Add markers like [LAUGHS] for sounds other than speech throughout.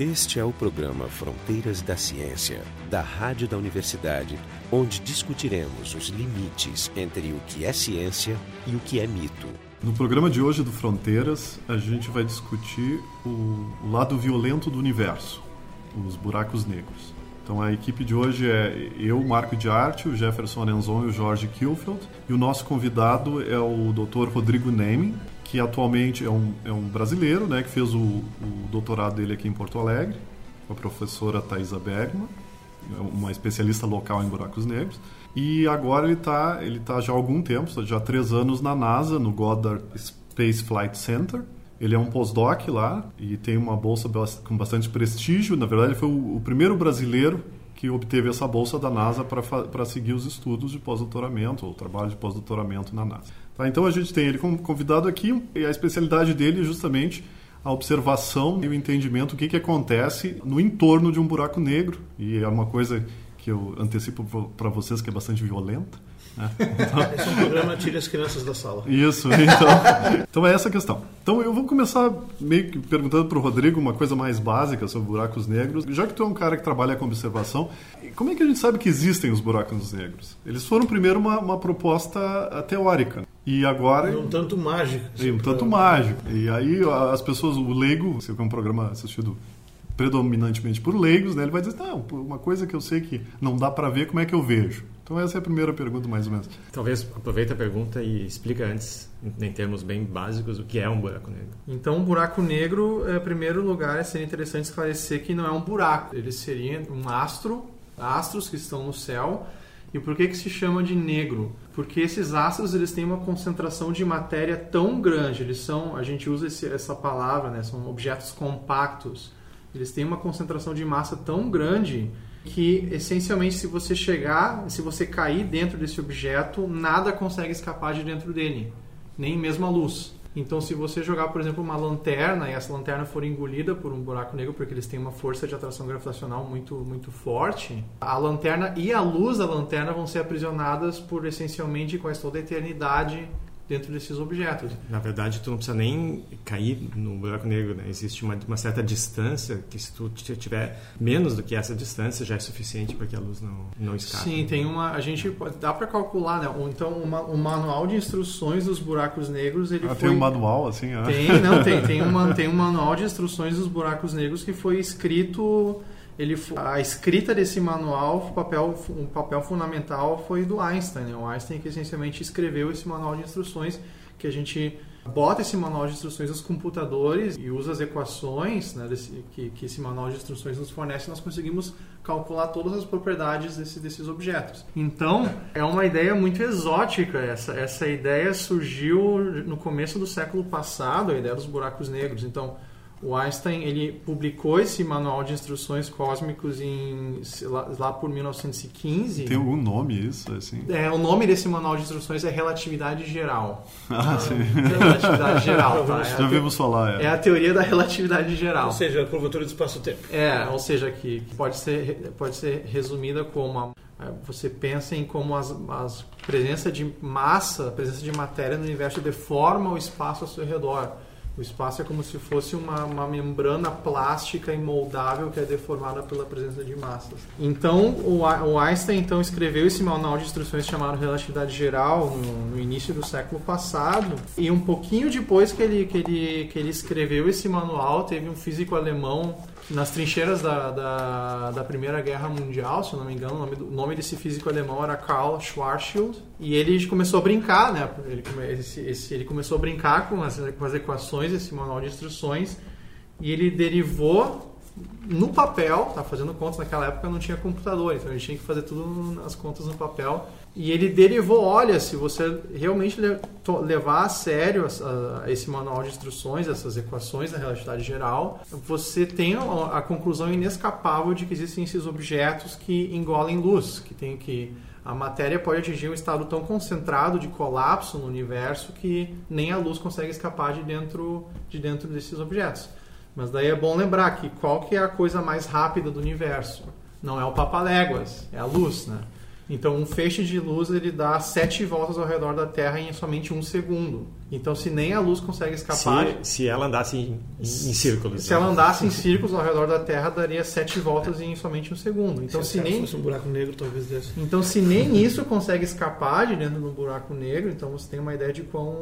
Este é o programa Fronteiras da Ciência, da Rádio da Universidade, onde discutiremos os limites entre o que é ciência e o que é mito. No programa de hoje do Fronteiras, a gente vai discutir o lado violento do universo, os buracos negros. Então a equipe de hoje é eu, Marco de Arte, o Jefferson Arenzon e o Jorge Kilfeld. E o nosso convidado é o Dr. Rodrigo Nemin, que atualmente é um, é um brasileiro, né, que fez o, o doutorado dele aqui em Porto Alegre, com a professora Thaisa Bergman, uma especialista local em buracos negros. E agora ele está ele tá já há algum tempo, já há três anos na NASA, no Goddard Space Flight Center. Ele é um postdoc lá e tem uma bolsa com bastante prestígio. Na verdade, ele foi o, o primeiro brasileiro que obteve essa bolsa da NASA para seguir os estudos de pós-doutoramento, ou trabalho de pós-doutoramento na NASA. Tá, então a gente tem ele como convidado aqui e a especialidade dele é justamente a observação e o entendimento do que, que acontece no entorno de um buraco negro. E é uma coisa que eu antecipo para vocês que é bastante violenta. Né? [LAUGHS] Então... Esse é um programa Tire as Crianças da Sala. Isso, [LAUGHS] então, então é essa a questão. Então eu vou começar meio que perguntando para o Rodrigo uma coisa mais básica sobre buracos negros. Já que tu é um cara que trabalha com observação, como é que a gente sabe que existem os buracos negros? Eles foram primeiro uma, uma proposta teórica. E agora. E um tanto mágico. E um tanto mágico. E aí as pessoas, o leigo, se é um programa assistido predominantemente por leigos, né, ele vai dizer, não, uma coisa que eu sei que não dá para ver, como é que eu vejo? Então essa é a primeira pergunta, mais ou menos. Talvez aproveita a pergunta e explica antes, em termos bem básicos, o que é um buraco negro. Então, um buraco negro, em primeiro lugar, seria interessante esclarecer que não é um buraco. Ele seria um astro, astros que estão no céu, e por que, que se chama de negro? Porque esses astros eles têm uma concentração de matéria tão grande, eles são, a gente usa esse, essa palavra, né, são objetos compactos. Eles têm uma concentração de massa tão grande que essencialmente se você chegar, se você cair dentro desse objeto, nada consegue escapar de dentro dele, nem mesmo a luz. Então, se você jogar, por exemplo, uma lanterna e essa lanterna for engolida por um buraco negro, porque eles têm uma força de atração gravitacional muito, muito forte, a lanterna e a luz da lanterna vão ser aprisionadas por essencialmente quase toda a eternidade dentro desses objetos. Na verdade, tu não precisa nem cair no buraco negro, né? Existe uma, uma certa distância que se tu tiver menos do que essa distância já é suficiente para que a luz não, não escape. Sim, tem uma... A gente dá para calcular, né? Então, uma, o manual de instruções dos buracos negros, ele ah, foi... tem um manual, assim? Tem, não, tem. Tem, uma, tem um manual de instruções dos buracos negros que foi escrito ele a escrita desse manual, o papel, um papel fundamental foi do Einstein. Né? O Einstein que essencialmente escreveu esse manual de instruções que a gente bota esse manual de instruções nos computadores e usa as equações né, desse, que, que esse manual de instruções nos fornece, nós conseguimos calcular todas as propriedades desse, desses objetos. Então, é uma ideia muito exótica essa. Essa ideia surgiu no começo do século passado, a ideia dos buracos negros. Então, o Einstein ele publicou esse manual de instruções cósmicos em lá, lá, por 1915. Tem algum nome isso assim? É, o nome desse manual de instruções é relatividade geral. [LAUGHS] Ah, sim. Relatividade geral, tá? É Já vimos falar. É. é. a teoria da relatividade geral. Ou seja, a curvatura do espaço-tempo. É, ou seja, que pode ser pode ser resumida como a, é, você pensa em como as, as presença de massa, a presença de matéria no universo deforma o espaço ao seu redor. O espaço é como se fosse uma, uma membrana plástica imoldável que é deformada pela presença de massas. Então, o, o Einstein então escreveu esse manual de instruções chamado Relatividade Geral no, no, início do século passado. E um pouquinho depois que ele, que, ele, que ele escreveu esse manual, teve um físico alemão nas trincheiras da, da, da, Primeira Guerra Mundial, se eu não me engano, o nome, nome desse físico alemão era Karl Schwarzschild, e ele começou a brincar, né? Ele, esse, esse, ele começou a brincar com as, com as equações, esse manual de instruções, e ele derivou no papel, tá fazendo contas naquela época não tinha computador, então ele tinha que fazer tudo as contas no papel e ele derivou, olha, se você realmente levar a sério esse manual de instruções, essas equações da relatividade geral, você tem a conclusão inescapável de que existem esses objetos que engolem luz, que tem que a matéria pode atingir um estado tão concentrado de colapso no universo que nem a luz consegue escapar de dentro, de dentro desses objetos. Mas daí é bom lembrar que qual que é a coisa mais rápida do universo? Não é o papaléguas, é a luz, né? Então, um feixe de luz ele dá sete voltas ao redor da Terra em somente um segundo. Então, se nem a luz consegue escapar, Se, se ela andasse em, em, em círculos. se ela andasse em [LAUGHS] círculos ao redor da Terra, daria sete voltas em somente um segundo. Então, se se nem fosse um buraco negro, talvez desse. então, se nem isso consegue escapar de dentro do buraco negro, então você tem uma ideia de quão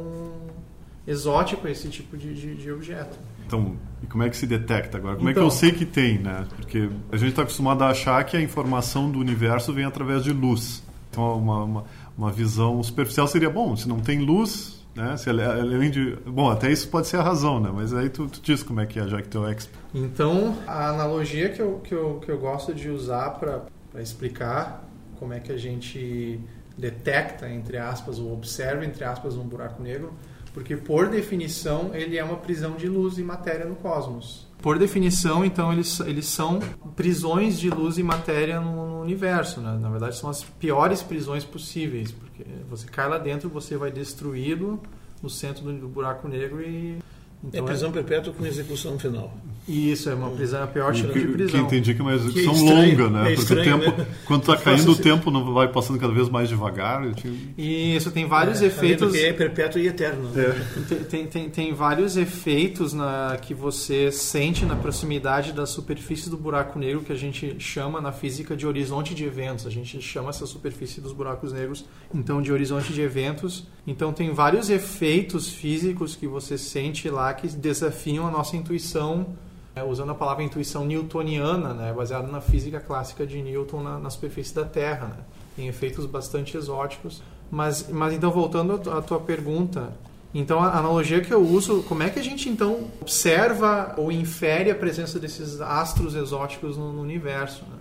exótico é esse tipo de, de, de objeto. Então, e como é que se detecta agora? Como é que Então- eu sei que tem, né? Porque a gente está acostumado a achar que a informação do universo vem através de luz. Então, uma, uma, uma visão superficial seria, bom, se não tem luz, né? Se ele- além de... Bom, até isso pode ser a razão, né? Mas aí tu, tu diz como é que é, já que tu é o expert. Então, a analogia que eu, que eu, que eu gosto de usar para explicar como é que a gente detecta, entre aspas, ou observa, entre aspas, um buraco negro, porque, por definição, ele é uma prisão de luz e matéria no cosmos. Por definição, então, eles, eles são prisões de luz e matéria no, no universo. Né? Na verdade, são as piores prisões possíveis, porque você cai lá dentro, você vai destruído no centro do, buraco negro e... É Então, prisão perpétua com execução final. Isso, é uma prisão, a pior E tipo que, de que prisão. entendi que é uma execução estranho, longa, né? é Porque estranho, o tempo, né? quando está Eu caindo o assim- tempo, não vai passando cada vez mais devagar. Eu tinha- E isso tem vários É, efeitos. Porque é perpétuo e eterno. né? Tem, tem, tem, tem vários efeitos na, que você sente na proximidade da superfície do buraco negro que a gente chama na física de horizonte de eventos. A gente chama essa superfície dos buracos negros então de horizonte de eventos. Então tem vários efeitos físicos que você sente lá que desafiam a nossa intuição é, usando a palavra intuição newtoniana, né, baseada na física clássica de Newton na, na superfície da Terra. Né. Efeitos bastante exóticos. Mas, mas então, voltando à tua pergunta, então a analogia que eu uso, como é que a gente então observa ou infere a presença desses astros exóticos no, no universo? né?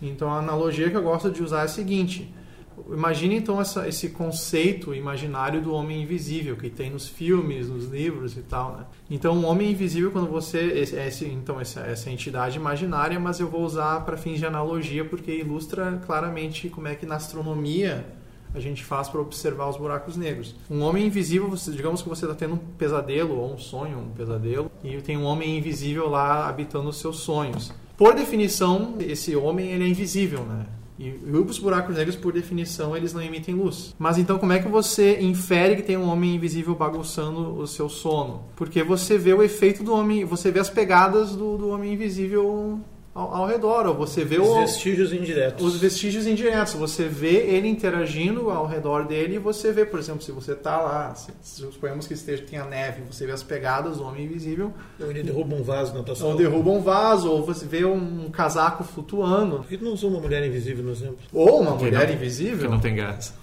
Então a analogia que eu gosto de usar é a seguinte: imagine então essa, esse conceito imaginário do homem invisível que tem nos filmes, nos livros e tal. Né? Então o homem invisível quando você esse, então essa, essa entidade imaginária, mas eu vou usar para fins de analogia porque ilustra claramente como é que na astronomia a gente faz para observar os buracos negros. Um homem invisível, digamos que você está tendo um pesadelo ou um sonho, um pesadelo, e tem um homem invisível lá habitando os seus sonhos. Por definição, esse homem ele é invisível, né? E os buracos negros, por definição, eles não emitem luz. Mas então, como é que você infere que tem um homem invisível bagunçando o seu sono? Porque você vê o efeito do homem, você vê as pegadas do, do homem invisível ao, ao redor, ou você vê Os o, vestígios indiretos. os vestígios indiretos. Você vê ele interagindo ao redor dele e você vê, por exemplo, se você está lá, se, se suponhamos que esteja, tenha neve, você vê as pegadas do homem invisível, Ou ele derruba um vaso na tua sala. ou derruba um vaso, ou você vê um casaco flutuando, Por que não usou uma mulher invisível no exemplo? ou uma Que mulher não- invisível, Que não tem graça.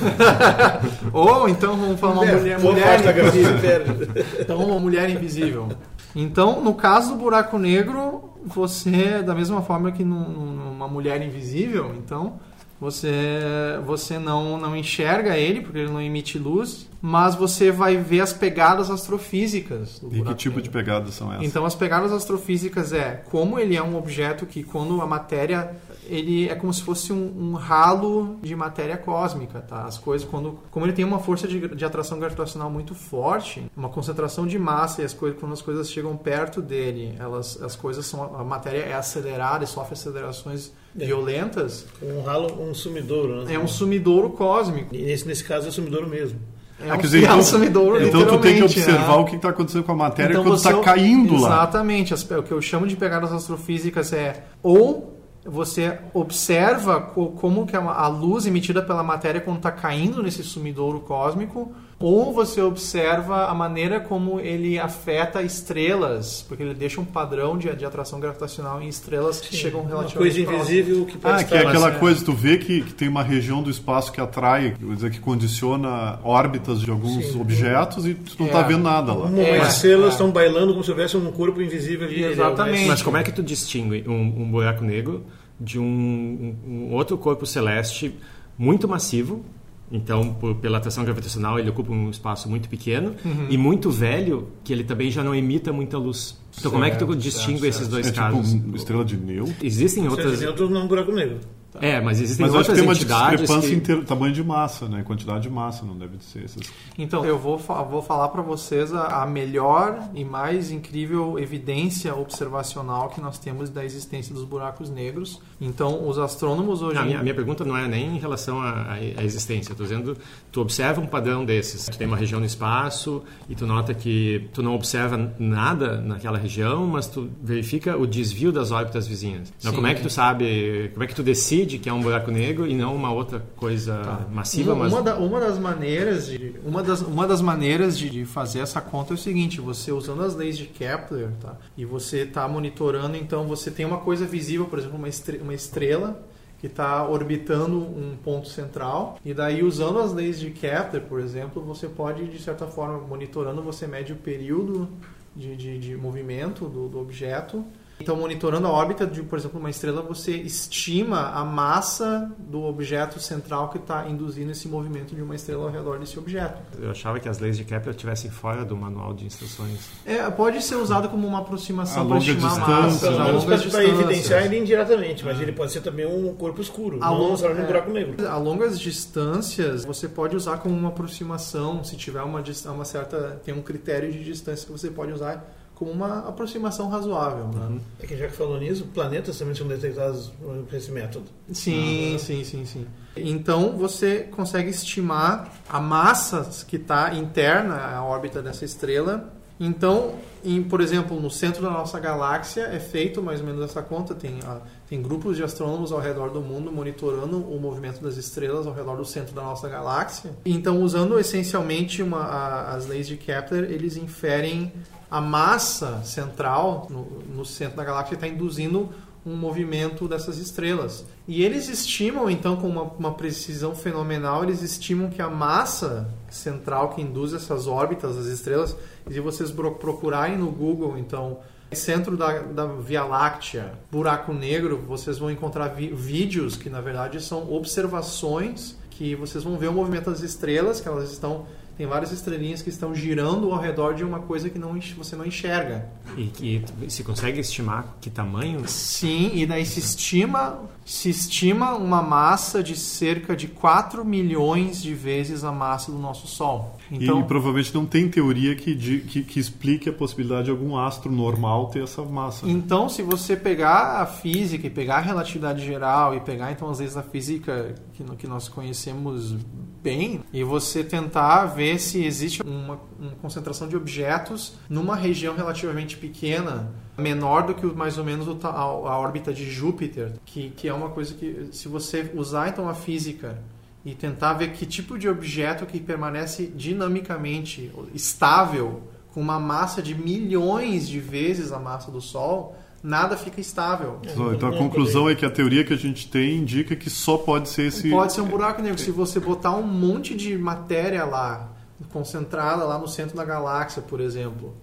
[LAUGHS] ou então vamos falar uma É, mulher, mulher graça invisível. Então, uma mulher invisível. Então, no caso do buraco negro, você, da mesma forma que num- numa mulher invisível, então, você, você não, não enxerga ele, porque ele não emite luz, mas você vai ver as pegadas astrofísicas do E que buraco tipo negro. de pegadas são essas? Então, as pegadas astrofísicas é como ele é um objeto que, quando a matéria. Ele é como se fosse um, um ralo de matéria cósmica, tá? As coisas, quando, como ele tem uma força de, de atração gravitacional muito forte, uma concentração de massa e as coisas, quando as coisas chegam perto dele, elas, as coisas são, a matéria é acelerada e sofre acelerações É. violentas. Um ralo, um sumidouro. Né? É um sumidouro cósmico. E nesse, nesse caso é sumidouro mesmo. É Ah, um, dizer, é um então- sumidouro, Então tu tem que literalmente, observar né? o que está acontecendo com a matéria Então quando está caindo lá. Exatamente. As- O que eu chamo de pegadas astrofísicas é ou você observa co- como que a luz emitida pela matéria quando está caindo nesse sumidouro cósmico, ou você observa a maneira como ele afeta estrelas, porque ele deixa um padrão de, de atração gravitacional em estrelas que chegam Uma relativamente coisa próximas. invisível que pode Ah, que é aquela é. coisa, tu vê que, que tem uma região do espaço que atrai, quer dizer, que condiciona órbitas de alguns Sim. objetos e tu não É. está vendo nada lá. Uma, É, umas estrelas é. estão bailando como se houvesse um corpo invisível ali. Exatamente. Mas como é que tu distingue um, um buraco negro de um- um outro corpo celeste muito massivo? Então, por- pela atração gravitacional, ele ocupa um espaço muito pequeno e muito velho, que ele também já não emita muita luz. Então, como é que tu distingue certo, esses dois É tipo casos? uma estrela de neutro. Existem Outras... outras. Eu estou num buraco negro. É, mas existem Mas eu acho que outras tem uma entidades discrepância que... em ter- tamanho de massa, né? Quantidade de massa, não deve ser essas. Então, eu vou, fa- vou falar para vocês a, a melhor e mais incrível evidência observacional que nós temos da existência dos buracos negros. Então, os astrônomos hoje Não, a minha, a minha pergunta não é nem em relação à, à- à existência. Estou dizendo, tu observa um padrão desses. Tu tem uma região no espaço e tu nota que tu não observa nada naquela região, mas tu verifica o desvio das órbitas vizinhas. Então, Sim. como é que tu sabe, como é que tu decide que é um buraco negro e não uma outra coisa massiva, uma, mas uma, da- uma das maneiras de uma das, uma das maneiras de, de fazer essa conta é o seguinte você usando as leis de Kepler tá? e você está monitorando então você tem uma coisa visível por exemplo uma, uma estrela que está orbitando um ponto central e daí usando as leis de Kepler por exemplo você pode de certa forma monitorando você mede o período de, de, de movimento do, do objeto então, monitorando a órbita de, por exemplo, uma estrela, você estima a massa do objeto central que está induzindo esse movimento de uma estrela ao redor desse objeto. eu achava que as leis de Kepler estivessem fora do manual de instruções. É, pode ser usado como uma aproximação A para estimar a massa, Pelo a longas para evidenciar distâncias. ele indiretamente, mas ele pode ser também um corpo escuro, A não long- necessariamente um é. buraco negro. A longas distâncias, você pode usar como uma aproximação, se tiver uma, uma certa. tem um critério de distância que você pode usar como uma aproximação razoável. Né? É que já que falou nisso, planetas também são detectados por esse método. Sim, sim, sim, sim. Então você consegue estimar a massa que está interna à órbita dessa estrela. Então, em, por exemplo, no centro da nossa galáxia é feito mais ou menos essa conta. Tem, ah, tem grupos de astrônomos ao redor do mundo monitorando o movimento das estrelas ao redor do centro da nossa galáxia. Então, usando essencialmente uma, a- as leis de Kepler, eles inferem a massa central no, no centro da galáxia está induzindo um movimento dessas estrelas. E eles estimam, então, com uma, uma precisão fenomenal, eles estimam que a massa central que induz essas órbitas das estrelas, e se vocês procurarem no Google, então, centro da, da Via Láctea, buraco negro, vocês vão encontrar vídeos que, na verdade, são observações que vocês vão ver o movimento das estrelas, que elas estão tem várias estrelinhas que estão girando ao redor de uma coisa que não, você não enxerga. E que se consegue estimar que tamanho Sim, e daí se estima, se estima uma massa de cerca de 4 milhões de vezes a massa do nosso Sol. Então, e provavelmente não tem teoria que, que, que explique a possibilidade de algum astro normal ter essa massa. né? Então, se você pegar a física e pegar a relatividade geral e pegar então as leis da física que, que nós conhecemos bem e você tentar ver se existe uma, uma concentração de objetos numa região relativamente pequena, menor do que mais ou menos a, a órbita de Júpiter, que, que é uma coisa que se você usar então a física e tentar ver que tipo de objeto que permanece dinamicamente estável com uma massa de milhões de vezes a massa do Sol, nada fica estável. Então a conclusão é que a teoria que a gente tem indica que só pode ser esse. Pode ser um buraco negro. Se você botar um monte de matéria lá, concentrada lá no centro da galáxia, por exemplo,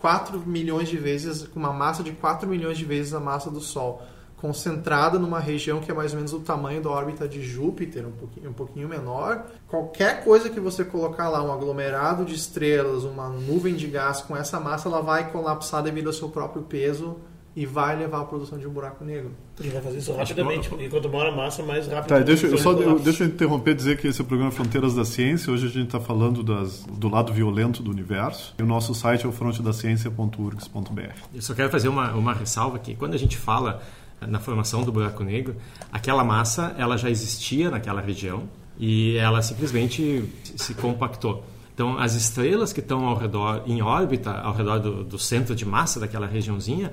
4 milhões de vezes, com uma massa de 4 milhões de vezes a massa do Sol, concentrada numa região que é mais ou menos o tamanho da órbita de Júpiter, um pouquinho, um pouquinho menor, qualquer coisa que você colocar lá, um aglomerado de estrelas, uma nuvem de gás com essa massa, ela vai colapsar devido ao seu próprio peso e vai levar à produção de um buraco negro. Ele vai fazer isso rapidamente. E quanto maior a massa, mais rápido. Tá, deixa, eu só, eu, deixa eu interromper e dizer que esse é o programa Fronteiras da Ciência. Hoje a gente está falando das, do lado violento do universo. E o nosso site é o frontedaciencia.urgs.br. Eu só quero fazer uma, uma ressalva aqui. Quando a gente fala na formação do buraco negro, aquela massa ela já existia naquela região e ela simplesmente se compactou. Então, as estrelas que estão ao redor, em órbita, ao redor do, do centro de massa daquela regiãozinha,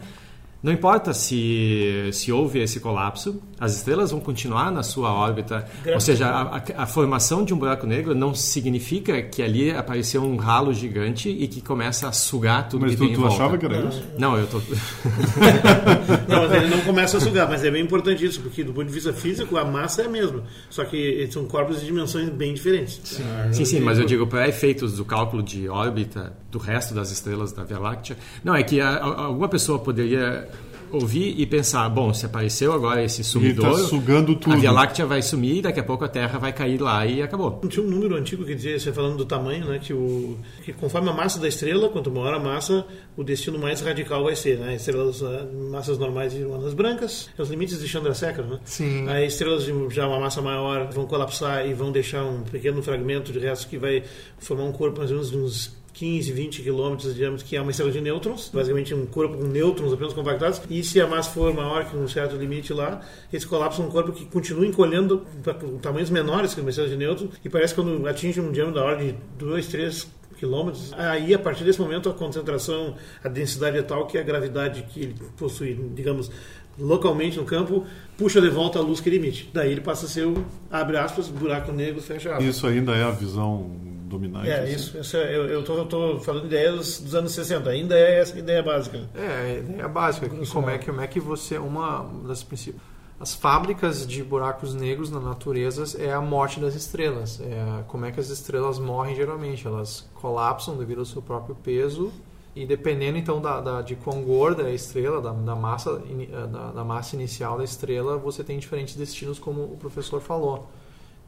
não importa se, se houve esse colapso, as estrelas vão continuar na sua órbita. Ou seja, a, a- a formação de um buraco negro não significa que ali apareceu um ralo gigante e que começa a sugar tudo Mas que tu, tem em tu volta. achava que era isso? Não, eu tô. [LAUGHS] [LAUGHS] Não, mas ele não começa a sugar, mas é bem importante isso, porque do ponto de vista físico, a massa é a mesma. Só que são corpos de dimensões bem diferentes. Sim, sim, mas eu digo para efeitos do cálculo de órbita do resto das estrelas da Via Láctea. Não, é que a- a- alguma pessoa poderia ouvir e pensar, bom, se apareceu agora esse Ele sumidouro, está sugando tudo. a Via Láctea vai sumir, daqui a pouco a Terra vai cair lá e acabou. Tinha um número antigo que dizia, você falando do tamanho, né, que, o, que conforme a massa da estrela, quanto maior a massa, o destino mais radical vai ser. Né? Estrelas, ah, massas normais de andas brancas, é os limites de Chandrasekhar. Né? Sim. Aí estrelas de já uma massa maior vão colapsar e vão deixar um pequeno fragmento de resto que vai formar um corpo mais ou menos de uns 15, 20 quilômetros de diâmetro, que é uma estrela de nêutrons, basicamente um corpo com nêutrons apenas compactados. E se a massa for maior que um certo limite lá, esse colapsa um corpo que continua encolhendo para tamanhos menores que uma estrela de nêutrons. E parece que quando atinge um diâmetro da ordem de 2, 3 quilômetros, aí a partir desse momento a concentração, a densidade é tal que a gravidade que ele possui, digamos, localmente no campo, puxa de volta a luz que ele emite. Daí ele passa a ser o, abre aspas, buraco negro, fecha aspas. Isso ainda é a visão dominante. É, assim. isso. Essa, eu tô falando de ideias dos anos 60. Ainda é essa ideia básica. É, a ideia básica. que Como é que, como é que você. Uma das principais. As fábricas de buracos negros na natureza é a morte das estrelas. É como é que as estrelas morrem geralmente. Elas colapsam devido ao seu próprio peso. E dependendo então da, da- de quão gorda é a estrela, da, da massa, eh, da, da massa inicial da estrela, você tem diferentes destinos, como o professor falou.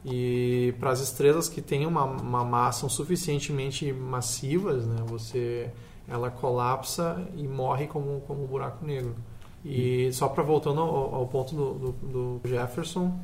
E para as estrelas que têm uma, uma massa suficientemente massivas, né, você ela colapsa e morre como, como um buraco negro. E só para voltando ao, ao ponto do, do, do Jefferson,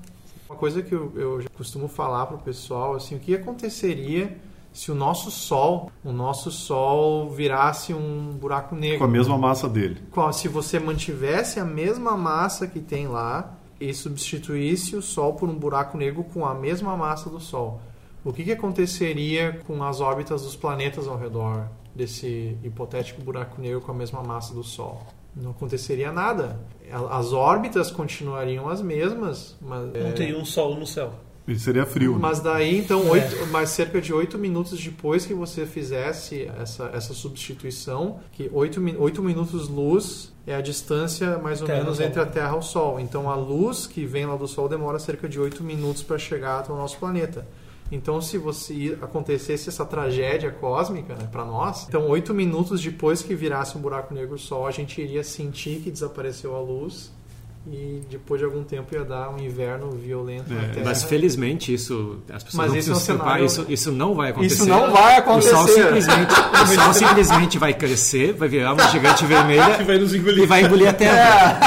uma coisa que eu, eu costumo falar para o pessoal, assim, o que aconteceria se o nosso Sol, o nosso Sol virasse um buraco negro? Com a mesma massa dele. Qual- se você mantivesse a mesma massa que tem lá e substituísse o Sol por um buraco negro com a mesma massa do Sol, o que, que aconteceria com as órbitas dos planetas ao redor desse hipotético buraco negro com a mesma massa do Sol? Não aconteceria nada. As órbitas continuariam as mesmas, mas Não é, teria um sol no céu. Ele seria frio. né? mas daí, então, oito, mais cerca de oito minutos depois que você fizesse essa, essa substituição, que oito, oito minutos luz é a distância mais ou Terra menos entre a Terra e o Sol. Então, a luz que vem lá do Sol demora cerca de oito minutos para chegar até o nosso planeta. Então, se você acontecesse essa tragédia cósmica né, para nós, então oito minutos depois que virasse um buraco negro Sol, a gente iria sentir que desapareceu a luz e depois de algum tempo ia dar um inverno violento na É, Terra. Mas felizmente isso, as pessoas Mas não esse é um se preocupar, cenário- isso, isso não vai acontecer. Isso não vai acontecer. O Sol simplesmente, o [LAUGHS] Sol simplesmente vai crescer, vai virar uma gigante vermelha [LAUGHS] Que vai nos engolir. e vai engolir a Terra.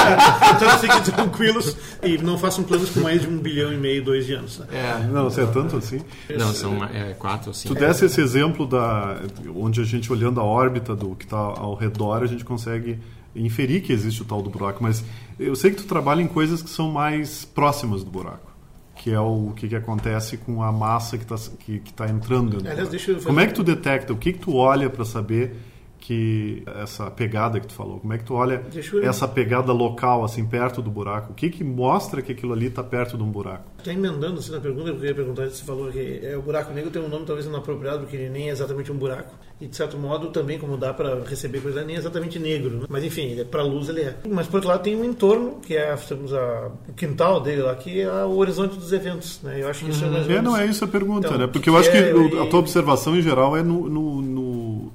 Então fiquem tranquilos e não façam planos com mais de um bilhão e meio, dois de anos. né? É. Não, você é tanto assim. Não, são é, quatro ou Tu cinco. desse esse exemplo da onde a gente olhando a órbita do que está ao redor, a gente consegue inferir que existe o tal do buraco, mas eu sei que tu trabalha em coisas que são mais próximas do buraco, que é o que, que acontece com a massa que está que, que tá entrando dentro do Aliás, buraco. fazer- Como é que tu detecta? O que, que tu olha para saber que essa pegada que tu falou? Como é que tu olha essa pegada local assim perto do buraco? O que que mostra que aquilo ali está perto de um buraco? Está emendando assim na pergunta, eu queria perguntar, você falou que é, o buraco negro tem um nome talvez inapropriado, porque ele nem é exatamente um buraco. E de certo modo também, como dá para receber coisa, nem é exatamente negro. Né? Mas enfim, é para luz ele é. Mas por outro lado tem um entorno, que é digamos, a- o quintal dele lá, que é o horizonte dos eventos. Né? Eu acho que isso é mais ou É, menos- não é isso a pergunta, Então, né? Porque que eu acho que é, o- eu- a tua observação em geral é no, no, no,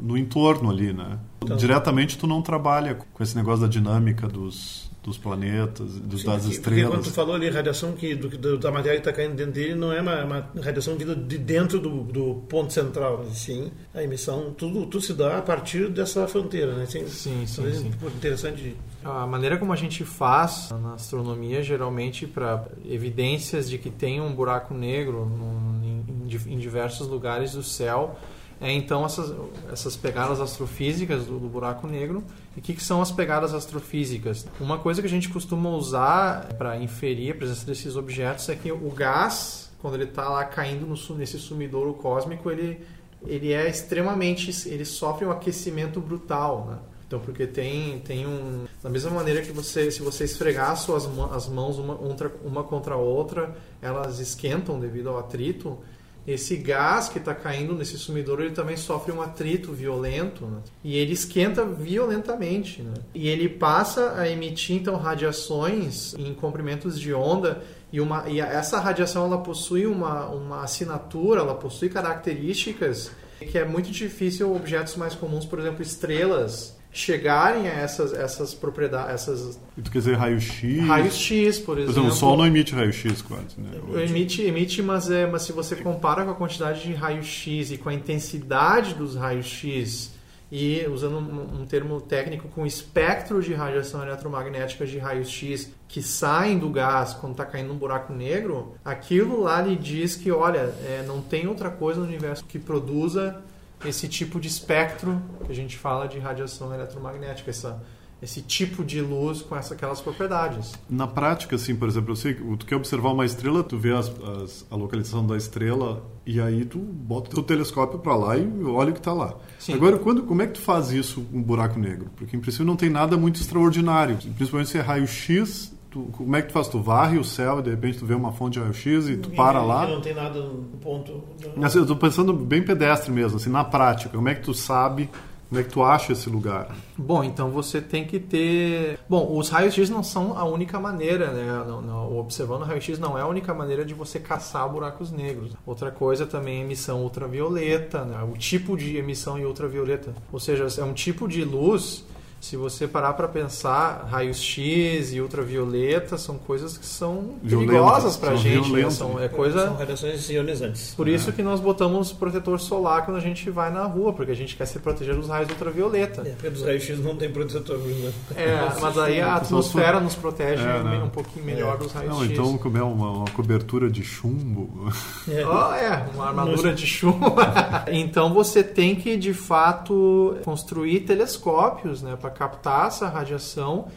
no entorno ali, né? Então. Diretamente tu não trabalha com esse negócio da dinâmica dos, dos planetas, dos, Sim, das porque- Porque quando estrelas. tu falou ali, radiação que, do, da matéria que está caindo dentro dele não é uma, uma radiação vinda de dentro do, do ponto central, sim a emissão, tudo, tudo se dá a partir dessa fronteira, né? Sim, Sim, sim, sim. interessante. A maneira como a gente faz na astronomia, geralmente para evidências de que tem um buraco negro num- em, em diversos lugares do céu, é então essas, essas pegadas astrofísicas do, do buraco negro. E o que, que são as pegadas astrofísicas? Uma coisa que a gente costuma usar para inferir a presença desses objetos é que o gás, quando ele está lá caindo no, nesse sumidouro cósmico, ele, ele é extremamente. ele sofre um aquecimento brutal. Né? Então, porque tem, tem um. Da mesma maneira que você, se você esfregar as suas as mãos uma, uma contra a outra, elas esquentam devido ao atrito. Esse gás que está caindo nesse sumidouro, ele também sofre um atrito violento, né? E ele esquenta violentamente, né? E ele passa a emitir, então, radiações em comprimentos de onda e, uma, e essa radiação, ela possui uma, uma assinatura, ela possui características que é muito difícil objetos mais comuns, por exemplo, estrelas, chegarem a essas, essas propriedades, essas tu quer dizer raio-x? raios-x, por Por exemplo. exemplo, o Sol não emite raio-x quase, né? Emite, emite mas, é, mas se você compara com a quantidade de raio-x e com a intensidade dos raios-x e usando um, um termo técnico com espectro de radiação eletromagnética de raios-x que saem do gás quando está caindo num buraco negro, aquilo lá lhe diz que, olha, é, não tem outra coisa no universo que produza esse tipo de espectro que a gente fala de radiação eletromagnética, essa, esse tipo de luz com essa, aquelas propriedades. Na prática, assim, por exemplo, eu sei que tu quer observar uma estrela, tu vê as- as- a localização da estrela e aí tu bota o teu telescópio para lá e olha o que está lá. Sim. Agora, quando, como é que tu faz isso com um buraco negro? Porque, em princípio, não tem nada muito extraordinário. Principalmente se é raio-x, tu- como é que tu faz? Tu varre o céu e, de repente, tu vê uma fonte de raio-x e tu para E- lá? e Não tem nada no ponto. Assim, eu tô pensando bem pedestre mesmo, assim, na prática. Como é que tu sabe, como é que tu acha esse lugar? Bom, então você tem que ter. Bom, os raios-x não são a única maneira, né? Não- não- o observando raio-x não é a única maneira de você caçar buracos negros. Outra coisa também é emissão ultravioleta, né? o tipo de emissão em ultravioleta. Ou seja, é um tipo de luz. Se você parar para pensar, raios-x e ultravioleta são coisas que são perigosas para a são gente. né? São, é São coisa. radiações ionizantes. Por isso que nós botamos protetor solar quando a gente vai na rua, porque a gente quer se proteger dos raios ultravioleta. É, porque dos raios-x não tem protetor. Né? É, mas aí a atmosfera nos protege É, né? um pouquinho melhor dos raios-x. Não, então como é uma, uma cobertura de chumbo. É. Oh, é, uma armadura de chumbo. [LAUGHS] então você tem que, de fato, construir telescópios né, para captar essa radiação,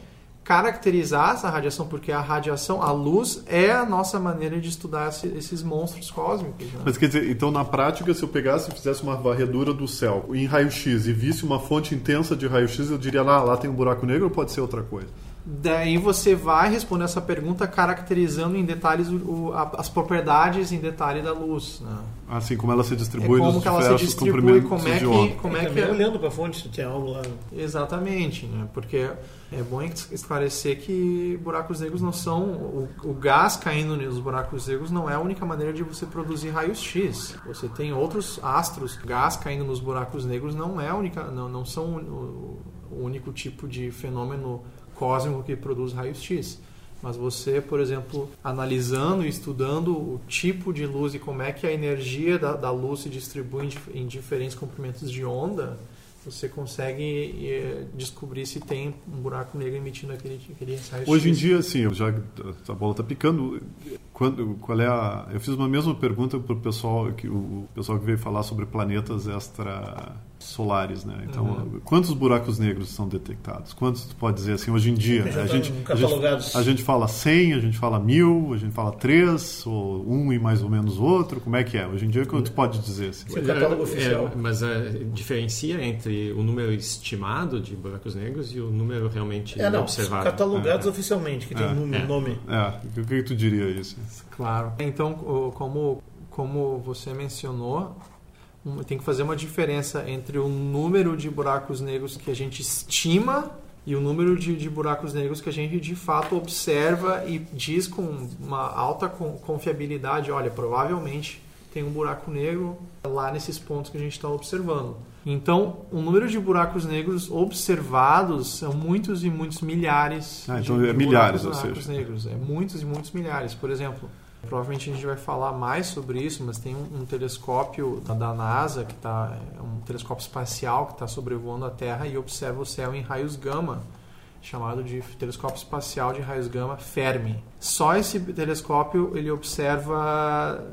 caracterizar essa radiação, porque a radiação, a luz, é a nossa maneira de estudar esse- esses monstros cósmicos. né? Mas quer dizer, então na prática, se eu pegasse e fizesse uma varredura do céu em raio-x e visse uma fonte intensa de raio-x, eu diria lá, lá tem um buraco negro ou pode ser outra coisa? Daí você vai responder essa pergunta caracterizando em detalhes o- o- a- as propriedades em detalhe da luz. Né? Assim como ela se É distribui como nos que ela se distribui, como é que, como é que também olhando para a fonte se tem algo lá. Exatamente, né? porque é bom esclarecer que buracos negros não são. O, o gás caindo nos buracos negros não é a única maneira de você produzir raios X. Você tem outros astros, gás caindo nos buracos negros não é a única, não, não são o, o único tipo de fenômeno cósmico que produz raios X. Mas você, por exemplo, analisando e estudando o tipo de luz e como é que a energia da, da luz se distribui em, em diferentes comprimentos de onda, você consegue eh, descobrir se tem um buraco negro emitindo aquele, aquele Hoje em dia, eu já a bola está picando. Quando, qual é a? Eu fiz uma mesma pergunta para o pessoal que o pessoal que veio falar sobre planetas extrasolares, né? Então, Uhum. quantos buracos negros são detectados? Quantos tu pode dizer assim hoje em dia? Já A gente, a gente catalogados. a gente fala 100, a gente fala mil, a gente fala três ou um e mais ou menos outro. Como é que é? Hoje em dia, quanto tu pode dizer assim? Sim, o catálogo É, oficial. mas é, diferencia entre o número estimado de buracos negros e o número realmente É, não, observado. catalogados oficialmente, que tem É, um é. nome. É, o que, que tu diria isso? Claro. Então, como, como você mencionou, tem que fazer uma diferença entre o número de buracos negros que a gente estima e o número de, de buracos negros que a gente de fato observa e diz com uma alta con- confiabilidade: olha, provavelmente tem um buraco negro lá nesses pontos que a gente está observando. Então, o número de buracos negros observados são muitos e muitos milhares. Ah, então de, é de milhares, buracos, ou seja. negros. É muitos e muitos milhares. Por exemplo, provavelmente a gente vai falar mais sobre isso, mas tem um, um telescópio da, da NASA, que tá, é um telescópio espacial que está sobrevoando a Terra e observa o céu em raios gama, chamado de telescópio espacial de raios gama Fermi. Só esse telescópio ele observa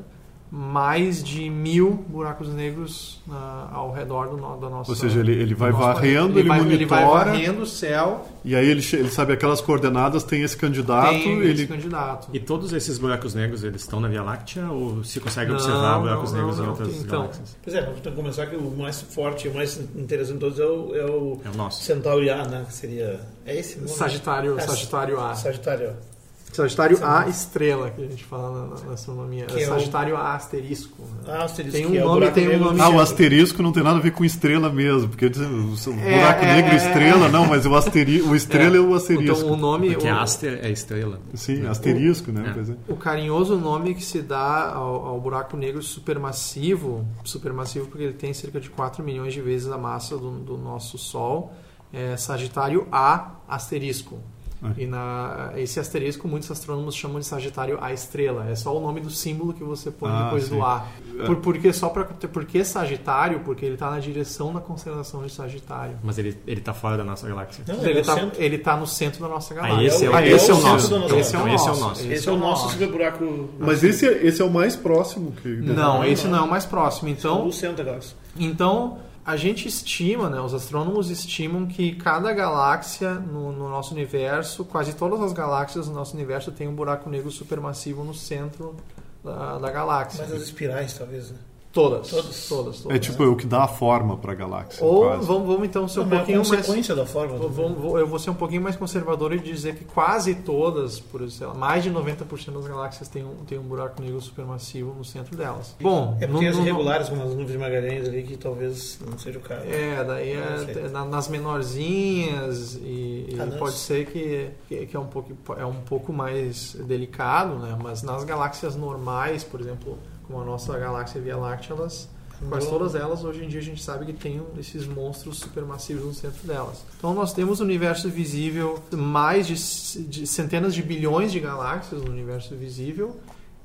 mais de mil buracos negros ah, ao redor do, no- da nossa Ou seja, ele, ele vai varrendo, planeta. ele, vai, monitora, ele vai varrendo o céu e aí ele, ele sabe aquelas coordenadas, tem esse candidato, tem esse ele candidato. E todos esses buracos negros, eles estão na Via Láctea ou se consegue Não, observar buracos não, negros não, em não. outras Então, galáxias? Pois é, vamos começar que o mais forte, o mais interessante de todos é o, é o É o nosso. Centauri A, né? Que seria. É esse? Sagitário, É, Sagitário A. Sagitário A. Sagitário A estrela, que a gente fala na, na astronomia. Que é o- Sagitário A asterisco. né? Ah, asterisco, Tem um que é o nome, tem um nome- Ah, o asterisco não tem nada a ver com estrela mesmo, porque o o É, buraco é, negro é, estrela, não, mas o, asteri, o estrela é, o asterisco. Então o nome. Porque o, Aster é estrela. Sim, asterisco, né? É. Pois é. o carinhoso nome que se dá ao, ao buraco negro supermassivo, supermassivo porque ele tem cerca de 4 milhões de vezes a massa do, do nosso Sol, é Sagitário A asterisco. Ah. E na, esse asterisco muitos astrônomos chamam de Sagitário A estrela. É só o nome do símbolo que você põe Ah, depois sim. do A. É. Por, porque só para por que Sagitário? Porque ele está na direção da constelação de Sagitário. Mas ele, ele tá fora da nossa galáxia. Não, Ele é o está ele tá no centro da nossa galáxia. esse é o- Ah, esse é o centro nosso. da nossa Esse é o nosso. Esse é o nosso super buraco. Mas esse, é- esse é o mais próximo que. Não, esse não é o mais próximo. Então, o centro da galáxia. Então, a gente estima, né, os astrônomos estimam que cada galáxia no, no nosso universo, quase todas as galáxias no nosso universo tem um buraco negro supermassivo no centro da, da galáxia. Mas as espirais, talvez, né? Todas, Todas. todas, todas. É tipo o que dá a forma para a galáxia. Ou quase. vamos, vamos então ser um Não, mas é a pouquinho mais consequência da forma. Vou- vou- vou- eu vou ser um pouquinho mais conservador e dizer que quase todas, por sei lá, mais de 90% das galáxias tem um, tem um buraco negro supermassivo no centro delas. Bom, É no- porque as no- irregulares, como as nuvens de Magalhães ali, que talvez não seja o caso. É, daí é, na- nas menorzinhas e, e Ah, pode ser que, que, que é, um pouco, é um pouco mais delicado, né? Mas nas galáxias normais, por exemplo, como a nossa galáxia Via Láctea, elas, quase todas elas, hoje em dia a gente sabe que tem um- esses monstros supermassivos no centro delas. Então nós temos no universo visível mais de, de centenas de bilhões de galáxias no universo visível.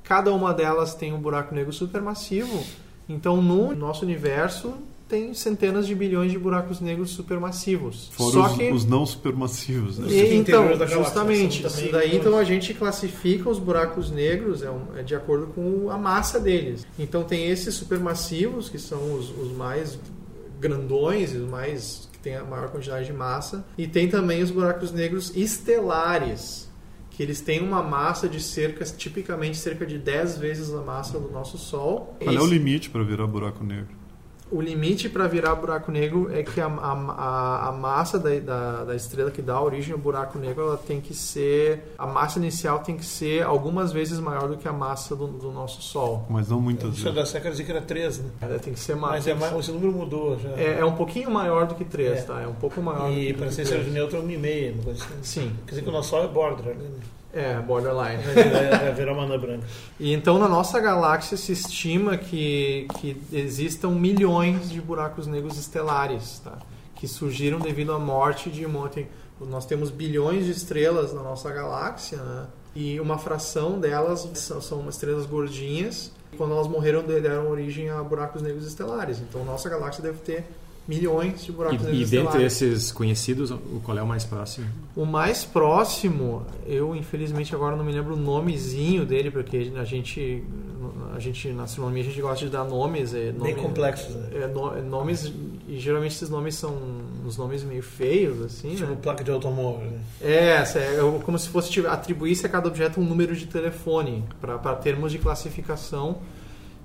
Cada uma delas tem um buraco negro supermassivo. Então no nosso universo tem centenas de bilhões de buracos negros supermassivos. Fora Só os, que os não supermassivos, né? Os e, então, interiores da galáxia justamente, também isso daí então a gente classifica os buracos negros é, um- é de acordo com a massa deles. Então tem esses supermassivos, que são os, os mais grandões, os mais que têm a maior quantidade de massa, e tem também os buracos negros estelares, que eles têm uma massa de cerca, tipicamente cerca de 10 vezes a massa do nosso Sol. Qual é o limite para virar buraco negro? O limite para virar buraco negro é que a, a, a- massa da, da, da estrela que dá origem ao buraco negro ela tem que ser a massa inicial tem que ser algumas vezes maior do que a massa do, do nosso Sol Mas não muitas Isso vezes. da século dizia que era 13, né? ela tem que ser ma- Mas é mais, esse número mudou já. é, é um pouquinho maior do que 3, É. tá? É um pouco maior E para ser 3. de neutro, 1,5, uma coisa assim. Sim, Quer dizer que o nosso Sol é border ali, né? É, borderline. Vai virar, vai virar uma anã branca. E então na nossa galáxia se estima que, que existam milhões de buracos negros estelares, tá? que surgiram devido à morte de um monte. Nós temos bilhões de estrelas na nossa galáxia, né? e uma fração delas são, são estrelas gordinhas. Quando elas morreram, deram origem a buracos negros estelares. Então nossa galáxia deve ter milhões de buracos E, negros e dentre esses conhecidos, o qual é o mais próximo? O mais próximo, eu infelizmente agora não me lembro o nomezinho dele, porque a gente, a gente na astronomia a gente gosta de dar nomes. É, nome, Bem complexos, né? É, no- é nomes, e geralmente esses nomes são uns nomes meio feios, assim, Tipo né? placa de automóvel. Né? É, essa é é como se fosse tipo, atribuísse a cada objeto um número de telefone, para termos de classificação.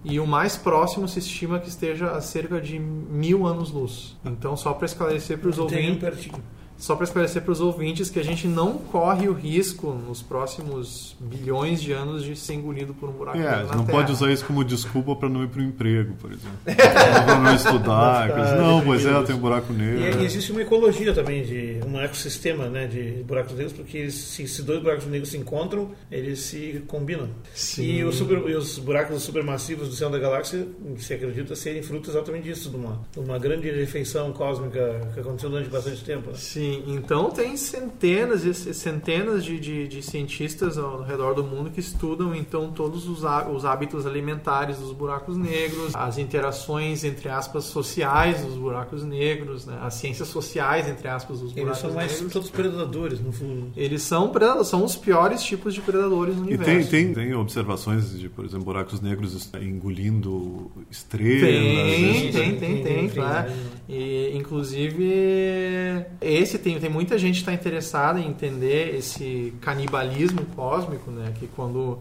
E o mais próximo se estima que esteja a cerca de mil anos-luz. Então, só para esclarecer para os ouvintes. pertinho. Só para esclarecer para os ouvintes que a gente não corre o risco nos próximos bilhões de anos de ser engolido por um buraco É, negro na não Terra. pode usar isso como desculpa para não ir para o emprego, por exemplo. para [LAUGHS] não estudar. Não Não, pois é, tem um buraco E, negro. e existe uma ecologia também, de um ecossistema né, de buracos negros, porque se, se dois buracos negros se encontram, eles se combinam. Sim. E, os super- e os buracos supermassivos do céu da galáxia se acredita serem fruto exatamente disso, de uma, de uma grande refeição cósmica que aconteceu durante bastante tempo. né? Sim, então tem centenas e centenas de, de, de cientistas ao redor do mundo que estudam então todos os, há- os hábitos alimentares dos buracos negros, as interações entre aspas sociais dos buracos negros, né? as ciências sociais entre aspas dos Eles buracos são mais negros. todos predadores, no fundo. Eles são predadores, são os piores tipos de predadores no E universo. tem, tem, tem observações de, por exemplo, buracos negros engolindo estrelas. Tem, né? tem, tem, tem, Sim, claro. sim. E, inclusive, esse tem, tem muita gente que está interessada em entender esse canibalismo cósmico, né? Que quando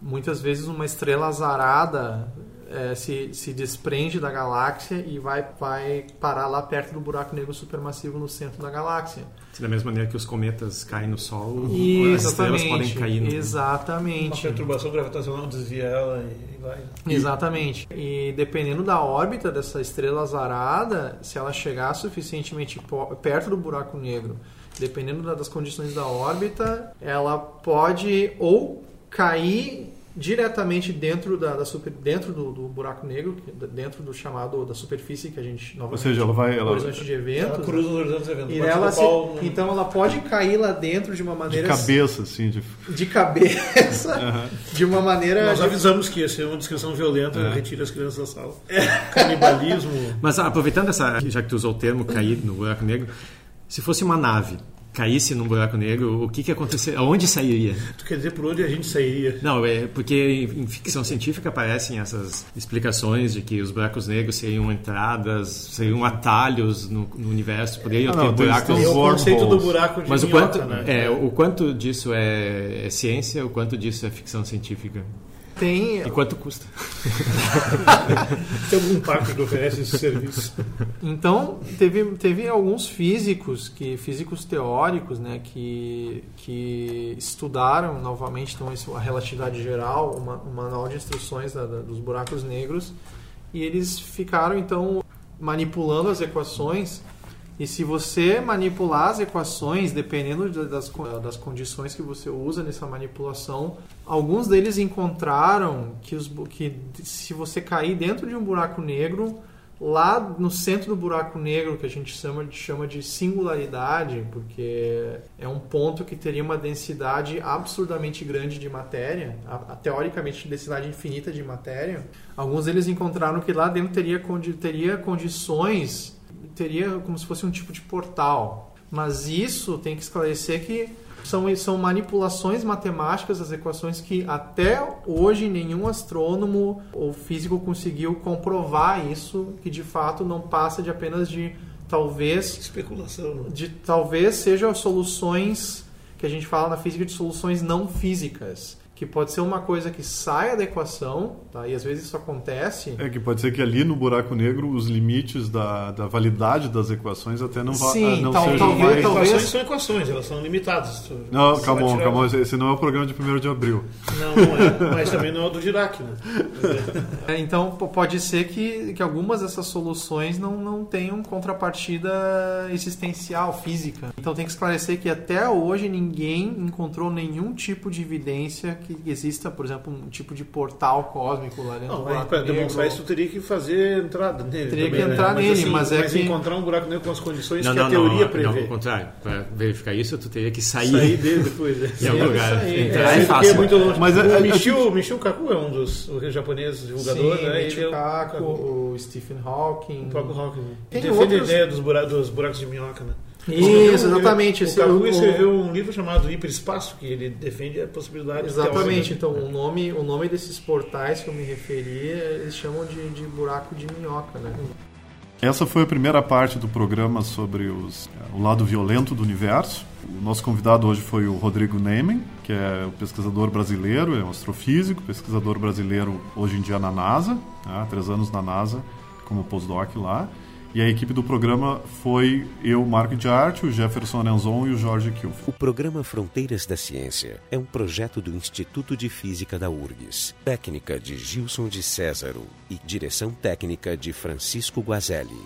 muitas vezes uma estrela azarada é, se, se desprende da galáxia e vai, vai parar lá perto do buraco negro supermassivo no centro da galáxia. Da mesma maneira que os cometas caem no Sol, E, as estrelas exatamente. podem cair no... Uma Exatamente. perturbação gravitacional desvia ela e vai. Exatamente. E dependendo da órbita dessa estrela azarada, se ela chegar suficientemente perto do buraco negro, dependendo da- das condições da órbita, ela pode ou cair diretamente dentro da, da super, dentro do, do buraco negro, dentro do chamado da superfície que a gente Ou novamente seja, ela vai. Ela, horizonte de eventos. Ela cruza os horizontes eventos. E ela se- né? então ela pode cair lá dentro de uma de maneira cabeça, assim, de. [LAUGHS] de cabeça, de uma maneira Nós de- avisamos que ia ser uma descrição violenta, É. retire as crianças da sala. Canibalismo. Mas aproveitando essa, já que tu usou o termo cair no buraco negro, se fosse uma nave caísse num buraco negro, o que que aconteceria? Aonde sairia? Tu quer dizer por onde a gente sairia? Não, é porque em ficção científica aparecem essas explicações de que os buracos negros seriam entradas, seriam atalhos no, no universo, poderiam Ah, ter não, buracos. tem o conceito do buraco de Mas o quanto, né? é, o quanto disso é, é ciência, o quanto disso é ficção científica? Tem E quanto custa? [LAUGHS] Tem algum parque que oferece esse serviço? Então, teve, teve alguns físicos, que físicos teóricos, né, que, que estudaram novamente então, isso, a relatividade geral, uma, um manual de instruções da- da- dos buracos negros, e eles ficaram, então, manipulando as equações. E se você manipular as equações, dependendo da- das, das condições que você usa nessa manipulação, alguns deles encontraram que, os, que se você cair dentro de um buraco negro, lá no centro do buraco negro, que a gente chama chama de singularidade, porque é um ponto que teria uma densidade absurdamente grande de matéria, a, a- teoricamente densidade infinita de matéria, alguns deles encontraram que lá dentro teria, condi- teria condições, teria como se fosse um tipo de portal. Mas isso tem que esclarecer que são, são manipulações matemáticas das equações que até hoje nenhum astrônomo ou físico conseguiu comprovar isso, que de fato não passa de apenas de talvez Especulação. né? de talvez sejam soluções que a gente fala na física de soluções não físicas, que pode ser uma coisa que saia da equação, tá? E às vezes isso acontece. É que pode ser que ali no buraco negro os limites da, da validade das equações até não, Sim, não tal- sejam talvez- mais... talvez- Equações são equações, elas são limitadas. Não, calma, tirar- calma, esse não é o programa de 1 de abril. Não, não é. Mas também não é o do Dirac, né? [LAUGHS] É, Então pode ser que, que algumas dessas soluções não, não tenham contrapartida existencial, física. Então tem que esclarecer que até hoje ninguém encontrou nenhum tipo de evidência que exista, por exemplo, um tipo de portal cósmico lá dentro Não, do mas buraco para demonstrar isso, tu teria que fazer entrada nele. Teria também, que né? entrar nele, assim, mas é que- encontrar um buraco negro com as condições Não, que não, a teoria não, prevê. não, ao contrário. Para verificar isso, tu teria que sair, Sair dele [LAUGHS] depois. né? em algum lugar. aí. Entrar É, é, fácil. é muito longe. Mas o é- é- Michio, Michio Kaku é um dos japoneses divulgadores, Sim, né? Michio Ele é o- Kaku, o Stephen Hawking. O próprio Hawking. né? Tem Defende outros- a ideia dos buracos de minhoca, né? Isso, exatamente. O o- escreveu um livro chamado Hiperespaço, que ele defende a possibilidade Exatamente, teórica. então o nome, o nome desses portais que eu me referi, eles chamam de, de buraco de minhoca, né? Essa foi a primeira parte do programa sobre os, o lado violento do universo. O nosso convidado hoje foi o Rodrigo Neyman, que é o pesquisador brasileiro, é um astrofísico, pesquisador brasileiro hoje em dia na NASA, né, há três anos na NASA, como postdoc lá. E a equipe do programa foi eu, Marco de Arte, o Jefferson Arenzon e o Jorge Kilf. O programa Fronteiras da Ciência é um projeto do Instituto de Física da URGS. Técnica de Gilson de Césaro e direção técnica de Francisco Guazelli.